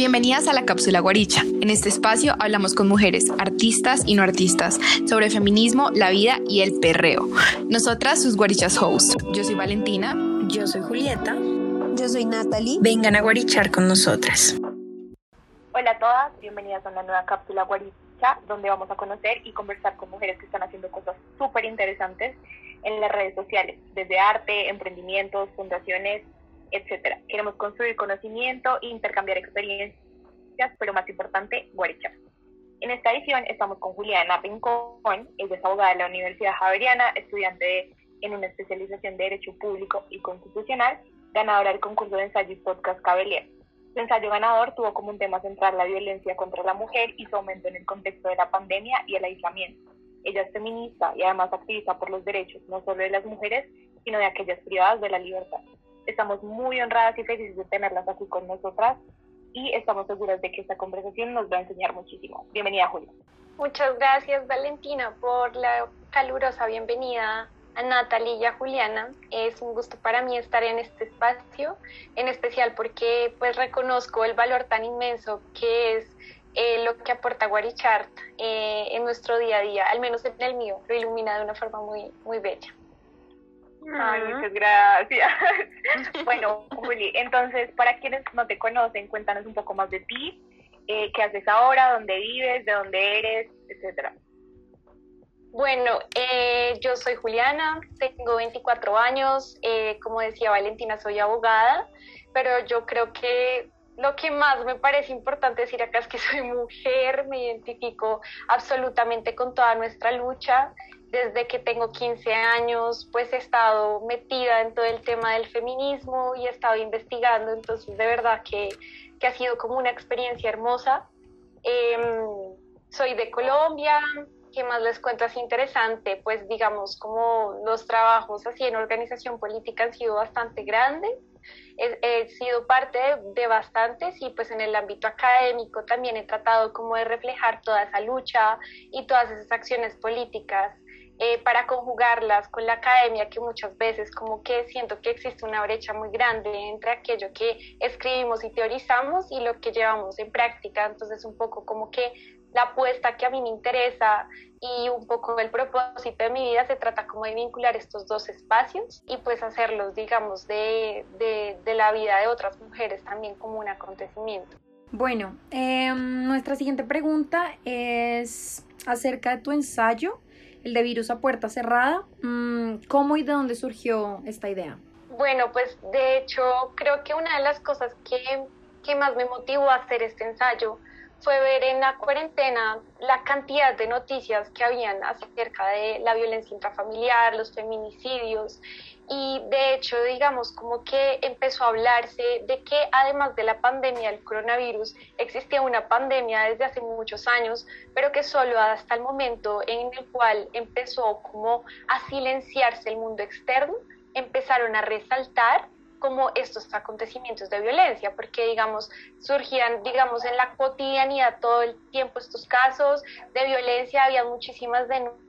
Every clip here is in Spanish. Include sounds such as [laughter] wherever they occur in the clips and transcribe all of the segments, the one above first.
Bienvenidas a la cápsula Guaricha. En este espacio hablamos con mujeres, artistas y no artistas, sobre feminismo, la vida y el perreo. Nosotras, sus Guarichas hosts. Yo soy Valentina. Yo soy Julieta. Yo soy Natalie. Vengan a guarichar con nosotras. Hola a todas, bienvenidas a una nueva cápsula Guaricha, donde vamos a conocer y conversar con mujeres que están haciendo cosas súper interesantes en las redes sociales, desde arte, emprendimientos, fundaciones, etcétera. Queremos construir conocimiento, intercambiar experiencias, pero más importante, guarichar. En esta edición estamos con Juliana Rincón, ella es abogada de la Universidad Javeriana, estudiante en una especialización de Derecho Público y Constitucional, ganadora del concurso de ensayo y podcast Cabelier. Su ensayo ganador tuvo como un tema central la violencia contra la mujer y su aumento en el contexto de la pandemia y el aislamiento. Ella es feminista y además activista por los derechos no solo de las mujeres, sino de aquellas privadas de la libertad. Estamos muy honradas y felices de tenerlas aquí con nosotras y estamos seguras de que esta conversación nos va a enseñar muchísimo. Bienvenida, Julia. Muchas gracias, Valentina, por la calurosa bienvenida a Natalie y a Juliana. Es un gusto para mí estar en este espacio, en especial porque pues reconozco el valor tan inmenso que es eh, lo que aporta Guarichart eh, en nuestro día a día, al menos en el mío, lo ilumina de una forma muy, muy bella. Ay, muchas gracias. [laughs] bueno, Juli, entonces, para quienes no te conocen, cuéntanos un poco más de ti, eh, qué haces ahora, dónde vives, de dónde eres, etcétera. Bueno, eh, yo soy Juliana, tengo 24 años, eh, como decía Valentina, soy abogada, pero yo creo que lo que más me parece importante decir acá es que soy mujer, me identifico absolutamente con toda nuestra lucha desde que tengo 15 años, pues he estado metida en todo el tema del feminismo y he estado investigando, entonces de verdad que, que ha sido como una experiencia hermosa. Em, soy de Colombia, ¿qué más les cuento así interesante? Pues digamos como los trabajos así en organización política han sido bastante grandes, he, sido parte de bastantes y pues en el ámbito académico también he tratado como de reflejar toda esa lucha y todas esas acciones políticas eh, para conjugarlas con la academia, que muchas veces como que siento que existe una brecha muy grande entre aquello que escribimos y teorizamos y lo que llevamos en práctica. Entonces un poco como que la apuesta que a mí me interesa y un poco el propósito de mi vida se trata como de vincular estos dos espacios y pues hacerlos, digamos, de, de, de la vida de otras mujeres también como un acontecimiento. Bueno, eh, nuestra siguiente pregunta es acerca de tu ensayo el de virus a puerta cerrada. Mm, ¿Cómo y de dónde surgió esta idea? Bueno, pues de hecho creo que una de las cosas que, que más me motivó a hacer este ensayo fue ver en la cuarentena la cantidad de noticias que habían acerca de la violencia intrafamiliar, los feminicidios y de hecho, digamos, como que empezó a hablarse de que además de la pandemia del coronavirus, existía una pandemia desde hace muchos años, pero que solo hasta el momento en el cual empezó como a silenciarse el mundo externo, empezaron a resaltar como estos acontecimientos de violencia, porque digamos, surgían, digamos, en la cotidianidad todo el tiempo estos casos de violencia, había muchísimas denuncias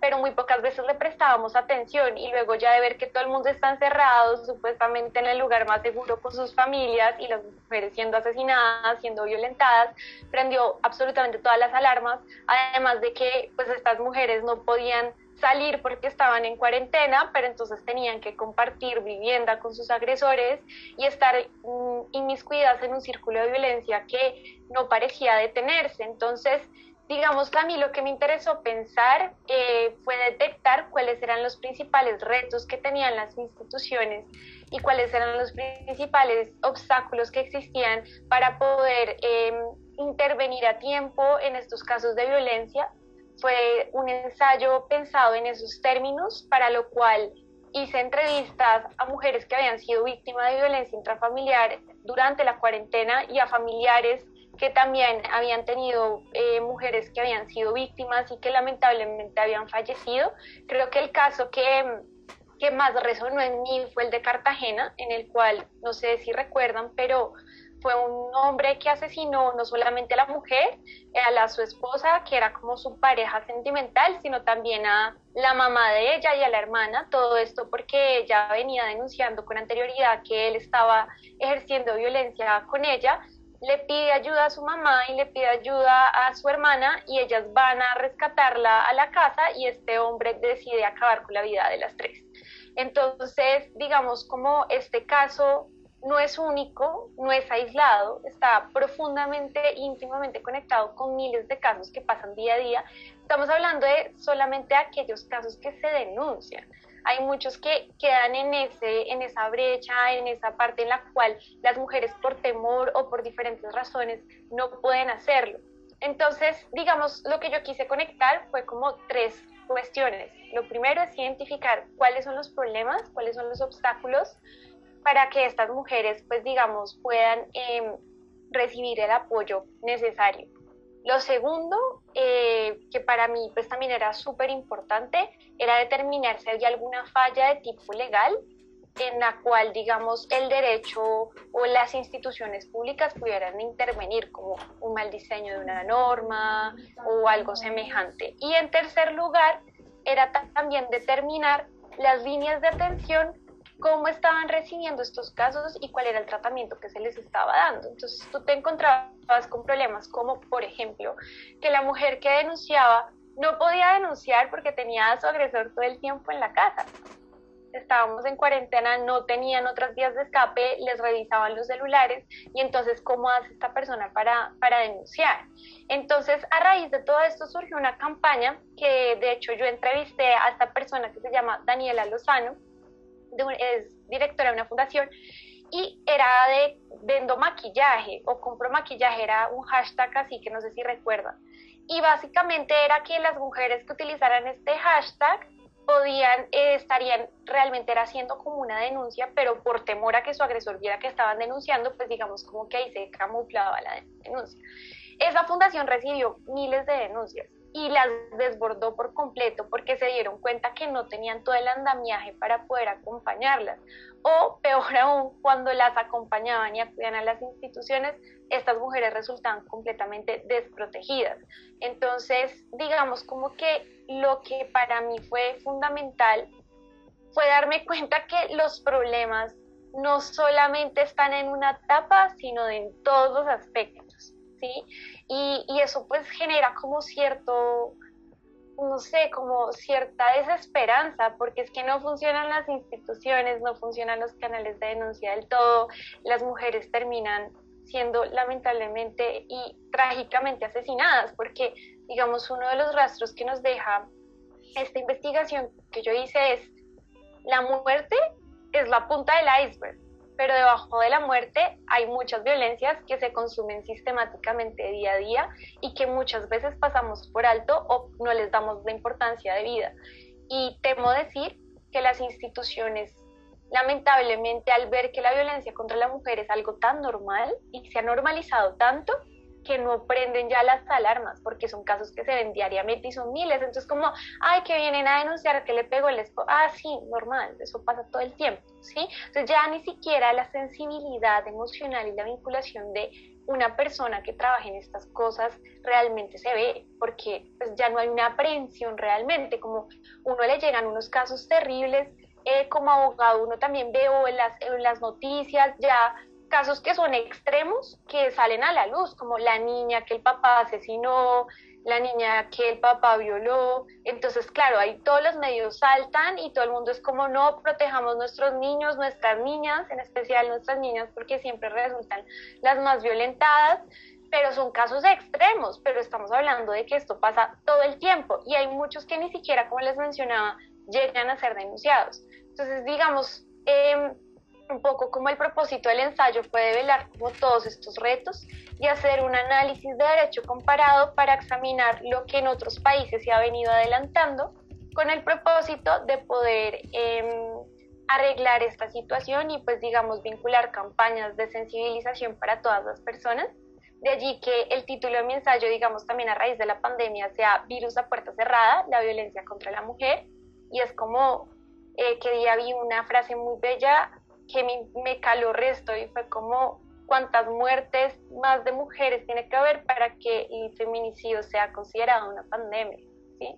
pero muy pocas veces le prestábamos atención y luego ya de ver que todo el mundo está encerrado supuestamente en el lugar más seguro con sus familias y las mujeres siendo asesinadas, siendo violentadas, prendió absolutamente todas las alarmas, además de que pues estas mujeres no podían salir porque estaban en cuarentena, pero entonces tenían que compartir vivienda con sus agresores y estar mm, inmiscuidas en un círculo de violencia que no parecía detenerse. Entonces, digamos, a mí lo que me interesó pensar eh, fue detectar cuáles eran los principales retos que tenían las instituciones y cuáles eran los principales obstáculos que existían para poder eh, intervenir a tiempo en estos casos de violencia. Fue un ensayo pensado en esos términos, para lo cual hice entrevistas a mujeres que habían sido víctimas de violencia intrafamiliar durante la cuarentena y a familiares que también habían tenido eh, mujeres que habían sido víctimas y que lamentablemente habían fallecido. Creo que el caso que, que más resonó en mí fue el de Cartagena, en el cual, no sé si recuerdan, pero fue un hombre que asesinó no solamente a la mujer, a la, su esposa, que era como su pareja sentimental, sino también a la mamá de ella y a la hermana. Todo esto porque ella venía denunciando con anterioridad que él estaba ejerciendo violencia con ella le pide ayuda a su mamá y le pide ayuda a su hermana y ellas van a rescatarla a la casa y este hombre decide acabar con la vida de las tres. Entonces, digamos, como este caso no es único, no es aislado, está profundamente, íntimamente conectado con miles de casos que pasan día a día. Estamos hablando de solamente aquellos casos que se denuncian hay muchos que quedan en, ese, en esa brecha, en esa parte en la cual las mujeres por temor o por diferentes razones no pueden hacerlo. Entonces, digamos, lo que yo quise conectar fue como tres cuestiones. Lo primero es identificar cuáles son los problemas, cuáles son los obstáculos para que estas mujeres, pues digamos, puedan em, recibir el apoyo necesario. Lo segundo, eh, que para mí pues también era súper importante, era determinar si había alguna falla de tipo legal en la cual, digamos, el derecho o las instituciones públicas pudieran intervenir, como un mal diseño de una norma o algo semejante. Y en tercer lugar, era también determinar las líneas de atención cómo estaban recibiendo estos casos y cuál era el tratamiento que se les estaba dando. Entonces tú te encontrabas con problemas como, por ejemplo, que la mujer que denunciaba no podía denunciar porque tenía a su agresor todo el tiempo en la casa. Estábamos en cuarentena, no tenían otras vías de escape, les revisaban los celulares y entonces, ¿cómo hace esta persona para, para denunciar? Entonces, a raíz de todo esto surgió una campaña que de hecho yo entrevisté a esta persona que se llama Daniela Lozano, es directora de una fundación y era de vendo maquillaje o compro maquillaje, era un hashtag así que no sé si recuerdan. Y básicamente era que las mujeres que utilizaran este hashtag podían, eh, estarían realmente era haciendo como una denuncia, pero por temor a que su agresor viera que estaban denunciando, pues digamos como que ahí se camuflaba la denuncia. Esa fundación recibió miles de denuncias y las desbordó por completo dieron cuenta que no tenían todo el andamiaje para poder acompañarlas. O peor aún, cuando las acompañaban y acudían a las instituciones, estas mujeres resultaban completamente desprotegidas. Entonces, digamos como que lo que para mí fue fundamental fue darme cuenta que los problemas no solamente están en una etapa, sino en todos los aspectos. ¿sí? Y, eso pues genera como cierto, no sé, como cierta desesperanza, porque es que no funcionan las instituciones, no funcionan los canales de denuncia del todo, las mujeres terminan siendo lamentablemente y trágicamente asesinadas, porque digamos uno de los rastros que nos deja esta investigación que yo hice es la muerte es la punta del iceberg pero debajo de la muerte hay muchas violencias que se consumen sistemáticamente día a día y que muchas veces pasamos por alto o no les damos la importancia de vida. Y temo decir que las instituciones, lamentablemente, al ver que la violencia contra la mujer es algo tan normal y se ha normalizado tanto, que no prenden ya las alarmas, porque son casos que se ven diariamente y son miles. Entonces, como, ay, que vienen a denunciar que le pegó el esposo. Ah, sí, normal, eso pasa todo el tiempo, ¿sí? Entonces, ya ni siquiera la sensibilidad emocional y la vinculación de una persona que trabaja en estas cosas realmente se ve, porque pues ya no hay una aprehensión realmente, como uno le llegan unos casos terribles, eh, como abogado uno también veo en las, en las noticias ya casos que son extremos que salen a la luz, como la niña que el papá asesinó, la niña que el papá violó. Entonces, claro, ahí todos los medios saltan y todo el mundo es como, no, protejamos nuestros niños, nuestras niñas, en especial nuestras niñas, porque siempre resultan las más violentadas. Pero son casos extremos, pero estamos hablando de que esto pasa todo el tiempo y hay muchos que ni siquiera, como les mencionaba, llegan a ser denunciados. Entonces, digamos, eh, un poco como el propósito del ensayo fue develar como todos estos retos y hacer un análisis de derecho comparado para examinar lo que en otros países se ha venido adelantando con el propósito de poder em, arreglar esta situación y pues digamos vincular campañas de sensibilización para todas las personas. De allí que el título de mi ensayo, digamos también a raíz de la pandemia, sea Virus a puerta cerrada, la violencia contra la mujer. Y es como eh, que día vi una frase muy bella que me, me caló resto y fue como cuántas muertes más de mujeres tiene que haber para que el feminicidio sea considerado una pandemia, ¿sí?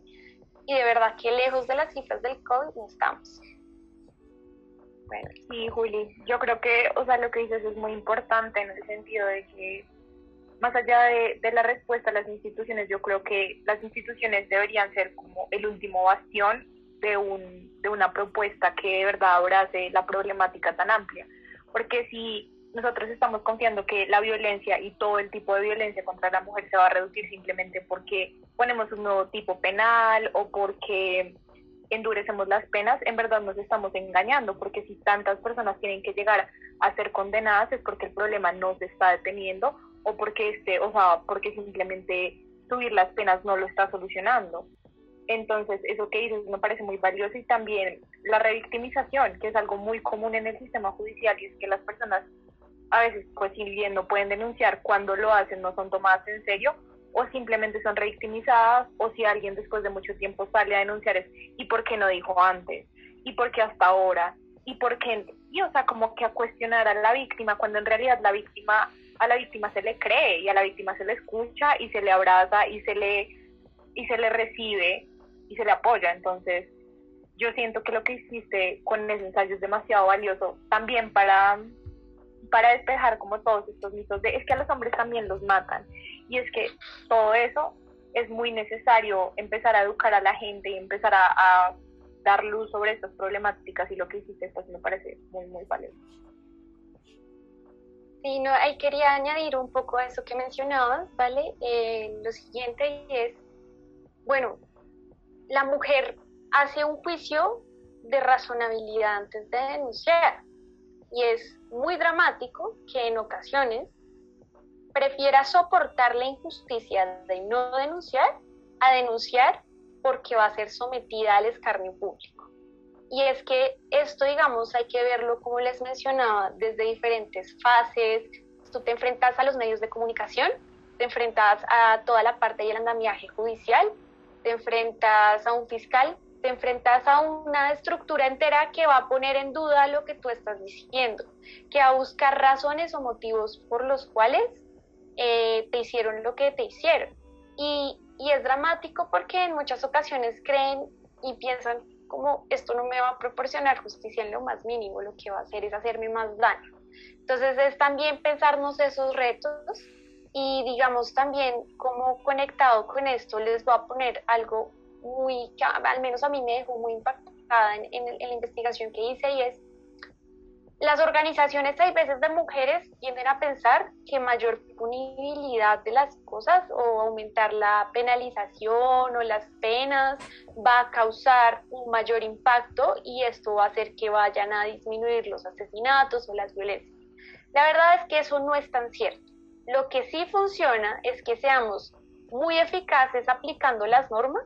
Y de verdad que lejos de las cifras del COVID no estamos. Bueno, sí, Juli, yo creo que, o sea, lo que dices es muy importante en el sentido de que más allá de, de, la respuesta a las instituciones, yo creo que las instituciones deberían ser como el último bastión de, un, de una propuesta que de verdad abrace la problemática tan amplia. Porque si nosotros estamos confiando que la violencia y todo el tipo de violencia contra la mujer se va a reducir simplemente porque ponemos un nuevo tipo penal o porque endurecemos las penas, en verdad nos estamos engañando, porque si tantas personas tienen que llegar a ser condenadas es porque el problema no se está deteniendo o porque este, o sea, porque simplemente subir las penas no lo está solucionando. Entonces, eso que dices me parece muy valioso y también la revictimización, que es algo muy común en el sistema judicial y es que las personas a veces, pues si bien no pueden denunciar, cuando lo hacen no son tomadas en serio o simplemente son revictimizadas o si alguien después de mucho tiempo sale a denunciar es ¿y por qué no dijo antes? ¿y por qué hasta ahora? ¿y por qué? Y o sea, como que a cuestionar a la víctima cuando en realidad la víctima a la víctima se le cree y a la víctima se le escucha y se le abraza y se le y se le recibe y se le apoya. Entonces, yo siento que lo que hiciste con ese ensayo es demasiado valioso también para para despejar como todos estos mitos de es que a los hombres también los matan y es que todo eso es muy necesario empezar a educar a la gente y empezar a, dar luz sobre estas problemáticas y lo que hiciste pues me parece muy muy valioso. Sí, no, ahí quería añadir un poco a eso que mencionabas, ¿vale? Eh, lo siguiente es, bueno, la mujer hace un juicio de razonabilidad antes de denunciar y es muy dramático que en ocasiones prefiera soportar la injusticia de no denunciar a denunciar porque va a ser sometida al escarnio público. Y es que esto, digamos, hay que verlo, como les mencionaba, desde diferentes fases. Tú te enfrentas a los medios de comunicación, te enfrentas a toda la parte del andamiaje judicial, te enfrentas a un fiscal, te enfrentas a una estructura entera que va a poner en duda lo que tú estás diciendo, que va a buscar razones o motivos por los cuales eh, te hicieron lo que te hicieron. Y, y es dramático porque en muchas ocasiones creen y piensan como esto no me va a proporcionar justicia en lo más mínimo, lo que va a hacer es hacerme más daño. Entonces es también pensarnos esos retos y digamos también como conectado con esto les voy a poner algo muy, que al menos a mí me dejó muy impactada en, en, la investigación que hice y es las organizaciones hay veces de mujeres tienden a pensar que mayor punibilidad de las cosas o aumentar la penalización o las penas va a causar un mayor impacto y esto va a hacer que vayan a disminuir los asesinatos o las violencias. La verdad es que eso no es tan cierto. Lo que sí funciona es que seamos muy eficaces aplicando las normas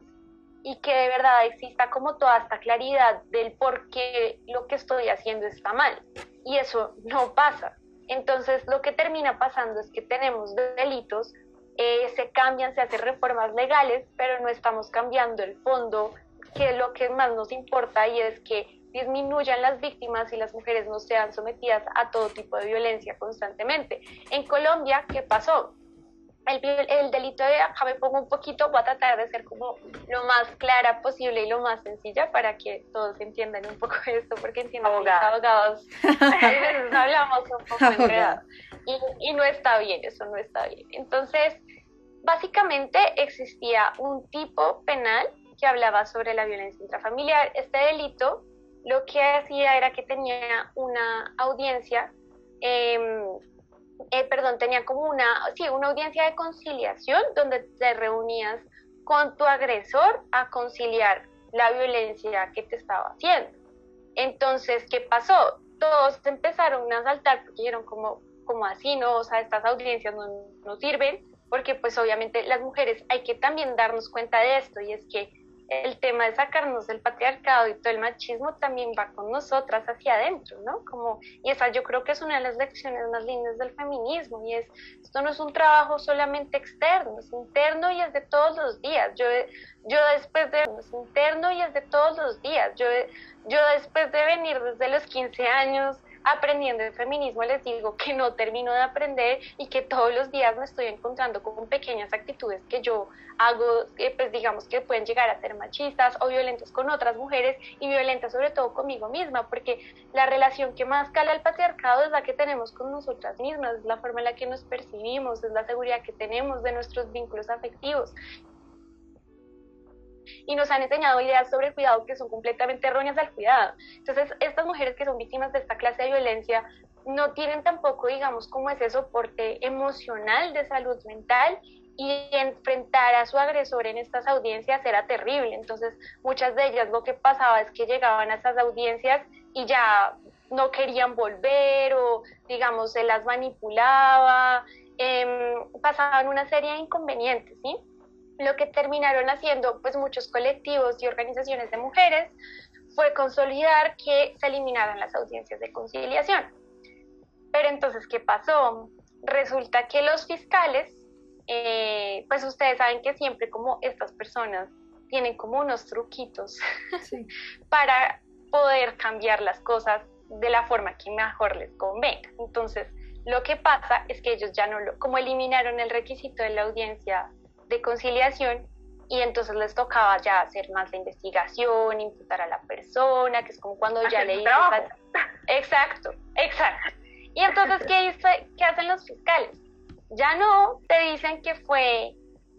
y que de verdad exista como toda esta claridad del por qué lo que estoy haciendo está mal. Y eso no pasa. Entonces lo que termina pasando es que tenemos delitos, eh, se cambian, se hacen reformas legales, pero no estamos cambiando el fondo, que es lo que más nos importa y es que disminuyan las víctimas y las mujeres no sean sometidas a todo tipo de violencia constantemente. En Colombia, ¿qué pasó? El, el, delito de acá me pongo un poquito, voy a tratar de ser como lo más clara posible y lo más sencilla para que todos entiendan un poco esto, porque entiendo que los abogados a veces [laughs] [laughs] hablamos un poco enredados y, y no está bien, eso no está bien. Entonces, básicamente existía un tipo penal que hablaba sobre la violencia intrafamiliar. Este delito lo que hacía era que tenía una audiencia, eh, eh, perdón, tenía como una, sí, una audiencia de conciliación donde te reunías con tu agresor a conciliar la violencia que te estaba haciendo. Entonces, ¿qué pasó? Todos empezaron a saltar porque dijeron como, como así, ¿no? O sea, estas audiencias no, no sirven, porque pues obviamente las mujeres hay que también darnos cuenta de esto y es que el tema de sacarnos del patriarcado y todo el machismo también va con nosotras hacia adentro, ¿no? Como, y esa yo creo que es una de las lecciones más lindas del feminismo, y es, esto no es un trabajo solamente externo, es interno y es de todos los días. Yo, yo después de, es interno y es de todos los días. Yo, yo después de venir desde los 15 años aprendiendo el feminismo, les digo que no termino de aprender y que todos los días me estoy encontrando con pequeñas actitudes que yo hago, eh, pues digamos que pueden llegar a ser machistas o violentas con otras mujeres y violentas sobre todo conmigo misma, porque la relación que más cala al patriarcado es la que tenemos con nosotras mismas, es la forma en la que nos percibimos, es la seguridad que tenemos de nuestros vínculos afectivos y nos han enseñado ideas sobre el cuidado que son completamente erróneas al cuidado. Entonces, estas mujeres que son víctimas de esta clase de violencia no tienen tampoco, digamos, como ese soporte emocional de salud mental y enfrentar a su agresor en estas audiencias era terrible. Entonces, muchas de ellas lo que pasaba es que llegaban a esas audiencias y ya no querían volver o, digamos, se las manipulaba, eh, pasaban una serie de inconvenientes, ¿sí? Lo que terminaron haciendo pues muchos colectivos y organizaciones de mujeres fue consolidar que se eliminaran las audiencias de conciliación. Pero entonces, ¿qué pasó? Resulta que los fiscales, eh, pues ustedes saben que siempre como estas personas tienen como unos truquitos [laughs] para poder cambiar las cosas de la forma que mejor les convenga. Entonces, lo que pasa es que ellos ya no lo, como eliminaron el requisito de la audiencia de conciliación y entonces les tocaba ya hacer más la investigación, imputar a la persona, que es como cuando ya le Exacto, exacto. Y entonces, ¿qué, ¿qué hacen los fiscales? Ya no te dicen que fue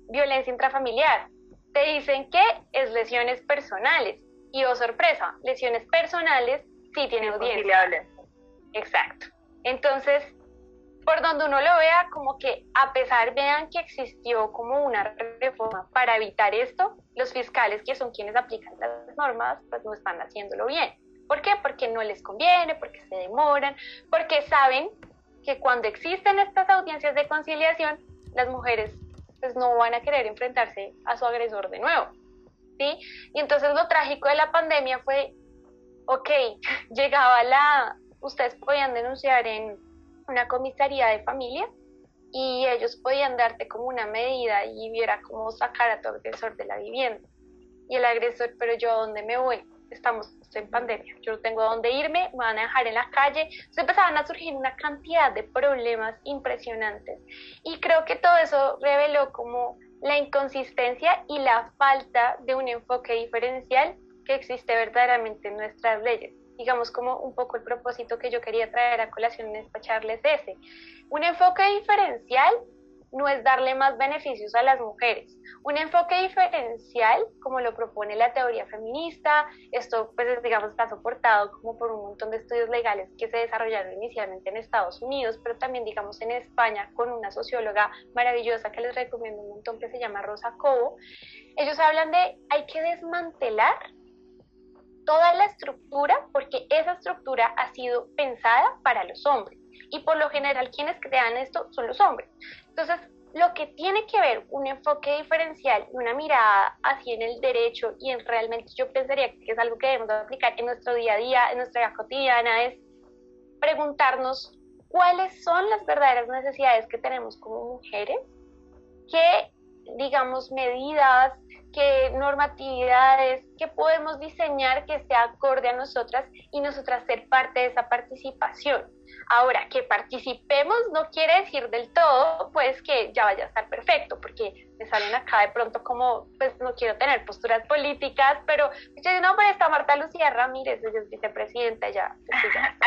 violencia intrafamiliar, te dicen que es lesiones personales. Y oh sorpresa, lesiones personales sí tienen audiencia. Exacto. Entonces, por donde uno lo vea, como que a pesar vean que existió como una reforma para evitar esto, los fiscales que son quienes aplican las normas, pues no están haciéndolo bien. ¿Por qué? Porque no les conviene, porque se demoran, porque saben que cuando existen estas audiencias de conciliación, las mujeres pues no van a querer enfrentarse a su agresor de nuevo. ¿sí? Y entonces lo trágico de la pandemia fue, ok, [laughs] llegaba la, ustedes podían denunciar en una comisaría de familia y ellos podían darte como una medida y viera cómo sacar a tu agresor de la vivienda. Y el agresor, pero yo a dónde me voy? Estamos en pandemia, yo no tengo a dónde irme, me van a dejar en la calle. Se empezaban a surgir una cantidad de problemas impresionantes. Y creo que todo eso reveló como la inconsistencia y la falta de un enfoque diferencial que existe verdaderamente en nuestras leyes digamos como un poco el propósito que yo quería traer a colación en esta charla es ese. Un enfoque diferencial no es darle más beneficios a las mujeres. Un enfoque diferencial, como lo propone la teoría feminista, esto pues digamos está soportado como por un montón de estudios legales que se desarrollaron inicialmente en Estados Unidos, pero también digamos en España con una socióloga maravillosa que les recomiendo un montón que se llama Rosa Cobo. Ellos hablan de hay que desmantelar toda la estructura porque esa estructura ha sido pensada para los hombres y por lo general quienes crean esto son los hombres. Entonces, lo que tiene que ver un enfoque diferencial y una mirada así en el derecho y en realmente yo pensaría que es algo que debemos aplicar en nuestro día a día, en nuestra vida cotidiana, es preguntarnos cuáles son las verdaderas necesidades que tenemos como mujeres, qué, digamos, medidas, qué normatividades, qué podemos diseñar que sea acorde a nosotras y nosotras ser parte de esa participación. Ahora, que participemos no quiere decir del todo, pues que ya vaya a estar perfecto, porque me salen acá de pronto como, pues no quiero tener posturas políticas, pero yo digo, no, pero está Marta Lucía Ramírez, ella es vicepresidenta, ya. [laughs]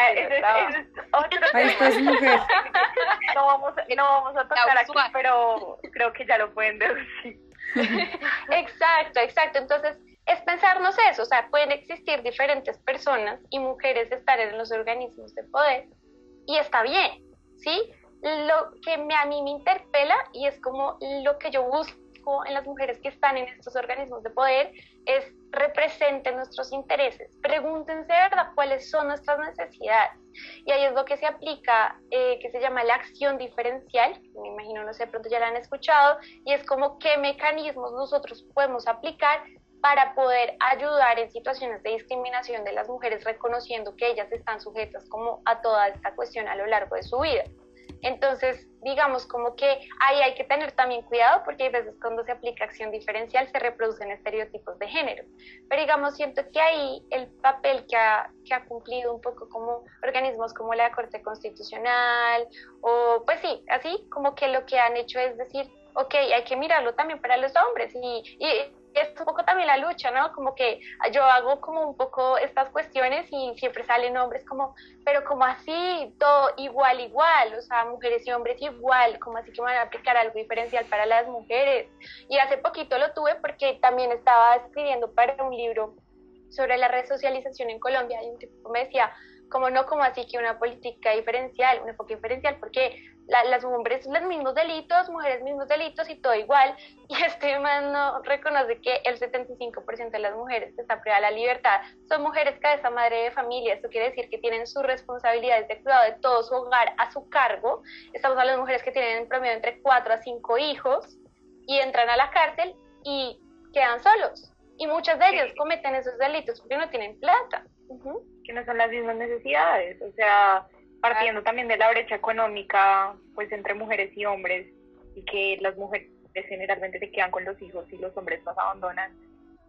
No vamos, no vamos a tocar aquí, pero creo que ya lo pueden decir. [laughs] exacto, exacto. Entonces, es pensarnos eso, o sea, pueden existir diferentes personas y mujeres estar en los organismos de poder y está bien, ¿sí? Lo que me, a mí me interpela y es como lo que yo busco en las mujeres que están en estos organismos de poder es representen nuestros intereses. Pregúntense, ¿verdad?, cuáles son nuestras necesidades. Y ahí es lo que se aplica, eh, que se llama la acción diferencial, me imagino, no sé, pronto ya la han escuchado, y es como qué mecanismos nosotros podemos aplicar para poder ayudar en situaciones de discriminación de las mujeres, reconociendo que ellas están sujetas como a toda esta cuestión a lo largo de su vida. Entonces, digamos como que ahí hay que tener también cuidado porque hay veces cuando se aplica acción diferencial se reproducen estereotipos de género. Pero digamos, siento que ahí el papel que ha, que ha cumplido un poco como organismos como la Corte Constitucional o pues sí, así como que lo que han hecho es decir, ok, hay que mirarlo también para los hombres y, es un poco también la lucha, ¿no? Como que yo hago como un poco estas cuestiones y siempre salen hombres como, pero como así, todo igual, igual, o sea, mujeres y hombres igual, como así que van a aplicar algo diferencial para las mujeres. Y hace poquito lo tuve porque también estaba escribiendo para un libro sobre la resocialización en Colombia y un tipo me decía, como no, como así que una política diferencial, un enfoque diferencial, porque las hombres los mismos delitos, mujeres mismos delitos y todo igual. Y este man no reconoce que el 75% de las mujeres que están privadas de la libertad son mujeres cabeza madre de familia. Esto quiere decir que tienen sus responsabilidades de cuidado de todo su hogar a su cargo. Estamos hablando de mujeres que tienen en promedio entre 4 a 5 hijos y entran a la cárcel y quedan solos. Y muchas de ellas cometen esos delitos porque no tienen plata que no son las mismas necesidades, o sea, partiendo también de la brecha económica, pues entre mujeres y hombres, y que las mujeres generalmente se quedan con los hijos y los hombres los abandonan,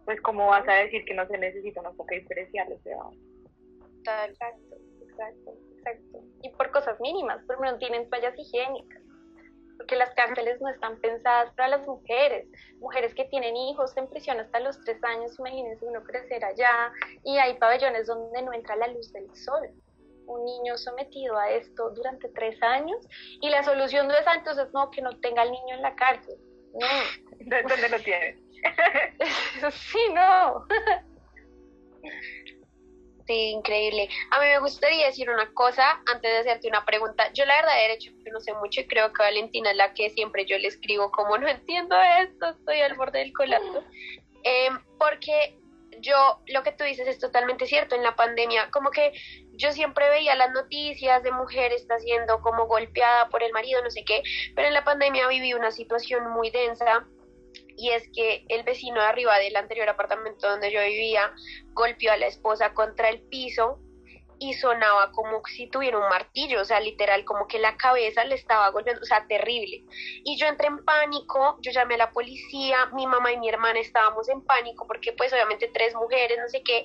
pues cómo vas a decir que no se necesita un enfoque diferencial, o sea. Exacto, exacto, exacto. Y por cosas mínimas, por no tienen toallas higiénicas porque las cárceles no están pensadas para las mujeres, mujeres que tienen hijos en prisión hasta los tres años, imagínense uno crecer allá y hay pabellones donde no entra la luz del sol. Un niño sometido a esto durante tres años y la solución no es ah, entonces no que no tenga al niño en la cárcel. No. [laughs] ¿Dónde lo tiene? [laughs] sí, no. [laughs] Sí, increíble. A mí me gustaría decir una cosa antes de hacerte una pregunta. Yo la verdad de derecho no sé mucho y creo que Valentina es la que siempre yo le escribo como no entiendo esto, estoy al borde del colapso. Em, porque yo, lo que tú dices es totalmente cierto, en la pandemia, como que yo siempre veía las noticias de mujer está siendo como golpeada por el marido, no sé qué, pero en la pandemia viví una situación muy densa y es que el vecino de arriba del anterior apartamento donde yo vivía golpeó a la esposa contra el piso y sonaba como si tuviera un martillo, o sea, literal, como que la cabeza le estaba golpeando, o sea, terrible. Y yo entré en pánico, yo llamé a la policía, mi mamá y mi hermana estábamos en pánico porque pues obviamente tres mujeres, no sé qué.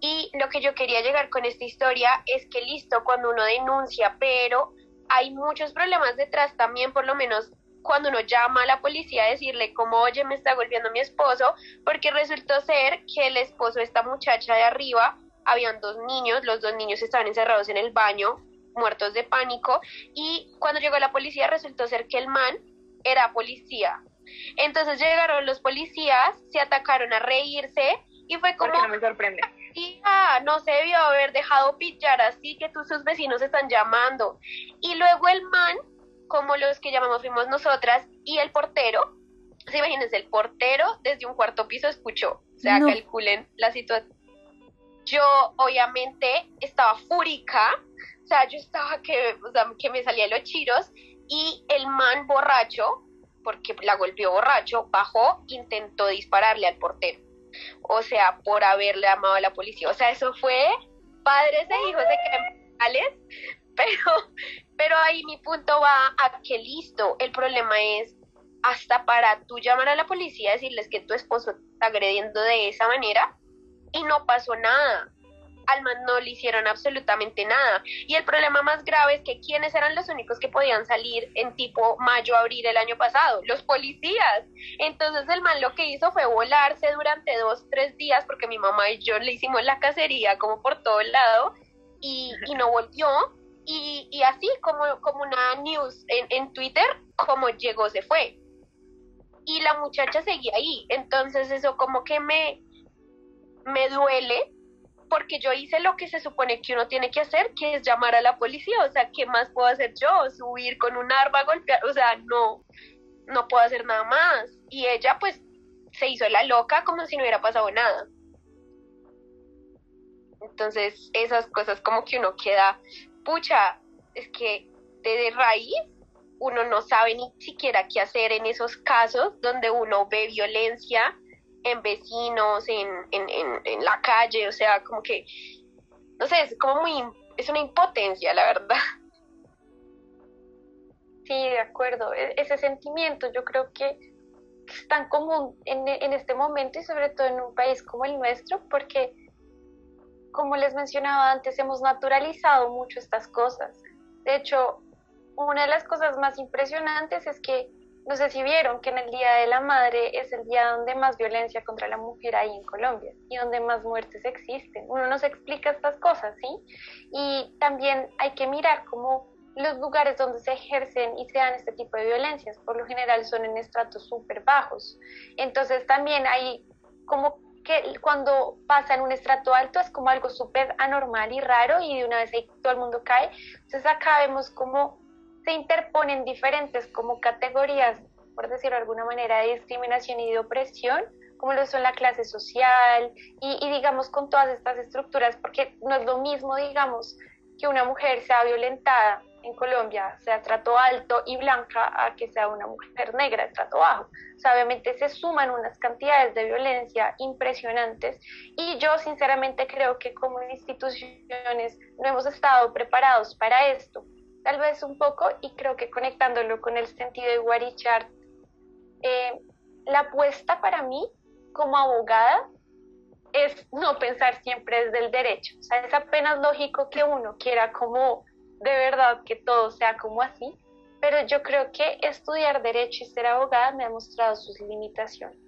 Y lo que yo quería llegar con esta historia es que listo, cuando uno denuncia, pero hay muchos problemas detrás también, por lo menos cuando uno llama a la policía a decirle como, oye, me está golpeando mi esposo, porque resultó ser que el esposo de esta muchacha de arriba, habían dos niños, los dos niños estaban encerrados en el baño, muertos de pánico, y cuando llegó la policía resultó ser que el man era policía. Entonces llegaron los policías, se atacaron a reírse y fue como... no me sorprende. Tía, no se debió haber dejado pillar así que tus sus vecinos están llamando. Y luego el man como los que llamamos fuimos nosotras, y el portero, ¿se imagínense, el portero desde un cuarto piso escuchó, o sea, calculen la situación. Yo obviamente estaba fúrica, o sea, yo estaba que, o sea, que me salía los chiros, y el man borracho, porque la golpeó borracho, bajó, intentó dispararle al portero. O sea, por haberle llamado a la policía. O sea, eso fue padres e hijos de criminales, pero [laughs] pero ahí mi punto va a que listo, el problema es hasta para tú llamar a la policía y decirles que tu esposo está agrediendo de esa manera y no pasó nada. Alma no le hicieron absolutamente nada. Y el problema más grave es que quiénes eran los únicos que podían salir en tipo mayo, abril el año pasado, los policías. Entonces el man lo que hizo fue volarse durante dos, tres días porque mi mamá y yo le hicimos la cacería como por todo el lado y no volvió y, así como, como una news en, en Twitter, como llegó, se fue. Y la muchacha seguía ahí. Entonces eso como que me, me duele porque yo hice lo que se supone que uno tiene que hacer, que es llamar a la policía. O sea, ¿qué más puedo hacer yo? Subir con un arma, golpear. O sea, no, no puedo hacer nada más. Y ella pues se hizo la loca como si no hubiera pasado nada. Entonces, esas cosas como que uno queda pucha, es que de raíz uno no sabe ni siquiera qué hacer en esos casos donde uno ve violencia en vecinos, en, en, en, la calle, o sea, como que, no sé, es como muy, es una impotencia, la verdad. [laughs] Sí, de acuerdo. E-, ese sentimiento yo creo que es tan común en, en este momento y sobre todo en un país como el nuestro, porque como les mencionaba antes, hemos naturalizado mucho estas cosas. De hecho, una de las cosas más impresionantes es que, no sé que en el Día de la Madre es el día donde más violencia contra la mujer hay en Colombia y donde más muertes existen. Uno nos explica estas cosas, ¿sí? Y también hay que mirar cómo los lugares donde se ejercen y se dan este tipo de violencias, por lo general son en estratos súper bajos. Entonces también hay como que cuando pasa en un estrato alto es como algo súper anormal y raro y de una vez ahí todo el mundo cae. Entonces acá vemos cómo se interponen diferentes como categorías, por decirlo de alguna manera, de discriminación y de opresión, como lo son la clase social y, y digamos con todas estas estructuras, porque no es lo mismo, digamos, que una mujer sea violentada en Colombia sea trato alto y blanca a que sea una mujer negra, trato bajo. obviamente se suman unas cantidades de violencia impresionantes y yo sinceramente creo que como instituciones no hemos estado preparados para esto. Tal vez un poco y creo que conectándolo con el sentido de Guarichart, eh, la apuesta para mí como abogada es no pensar siempre desde el derecho. O sea, es apenas lógico que uno quiera como de verdad que todo sea como así, pero yo creo que estudiar derecho y ser abogada me ha mostrado sus limitaciones.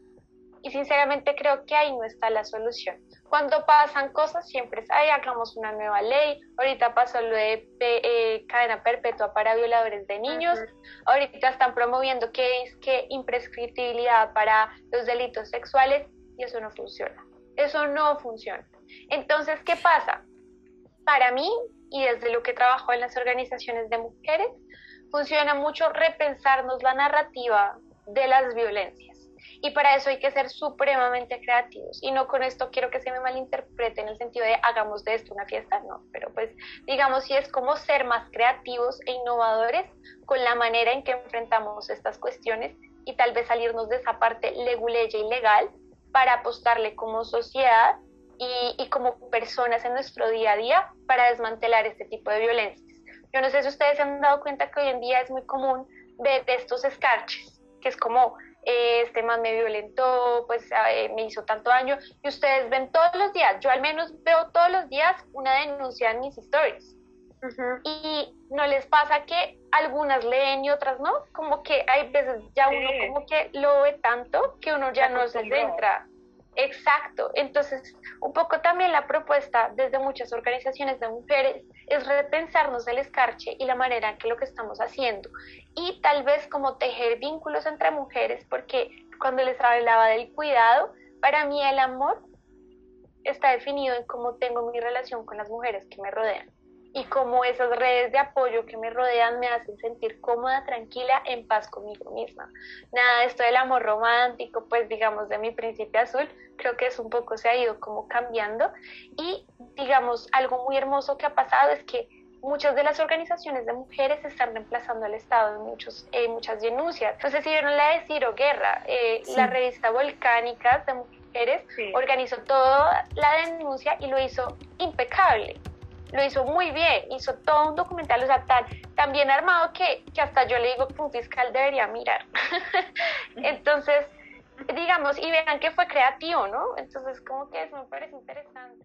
Y sinceramente creo que ahí no está la solución. Cuando pasan cosas siempre es, ay, hagamos una nueva ley, ahorita pasó lo de eh, cadena perpetua para violadores de niños, ahorita están promoviendo que es que imprescriptibilidad para los delitos sexuales y eso no funciona. Eso no funciona. Entonces, ¿qué pasa? Para mí, y desde lo que trabajo en las organizaciones de mujeres, funciona mucho repensarnos la narrativa de las violencias. Y para eso hay que ser supremamente creativos. Y no con esto quiero que se me malinterprete en el sentido de hagamos de esto una fiesta, no. Pero pues digamos si es como ser más creativos e innovadores con la manera en que enfrentamos estas cuestiones y tal vez salirnos de esa parte leguleya y legal para apostarle como sociedad y, como personas en nuestro día a día para desmantelar este tipo de violencias. Yo no sé si ustedes se han dado cuenta que hoy en día es muy común ver estos escarches, que es como eh, este man me violentó, pues eh, me hizo tanto daño, y ustedes ven todos los días, yo al menos veo todos los días una denuncia en mis stories. Y no les pasa que algunas leen y otras no, como que hay veces ya uno como que lo ve tanto que uno ya no se centra Exacto. Entonces, un poco también la propuesta desde muchas organizaciones de mujeres es repensarnos el escarche y la manera en que lo que estamos haciendo. Y tal vez como tejer vínculos entre mujeres, porque cuando les hablaba del cuidado, para mí el amor está definido en cómo tengo mi relación con las mujeres que me rodean y cómo esas redes de apoyo que me rodean me hacen sentir cómoda, tranquila, en paz conmigo misma. Nada de esto del amor romántico, pues digamos de mi príncipe azul, creo que es un poco se ha ido como cambiando y digamos algo muy hermoso que ha pasado es que muchas de las organizaciones de mujeres están reemplazando al Estado en muchos, eh, muchas denuncias. No sé si vieron la de Ciro Guerra, eh, la revista Volcánicas de Mujeres organizó toda la denuncia y lo hizo impecable lo hizo muy bien, hizo todo un documental, o sea, tan, tan bien armado que, que hasta yo le digo que un fiscal debería mirar. [laughs] Entonces, digamos, y vean que fue creativo, ¿no? Entonces, como que eso me parece interesante.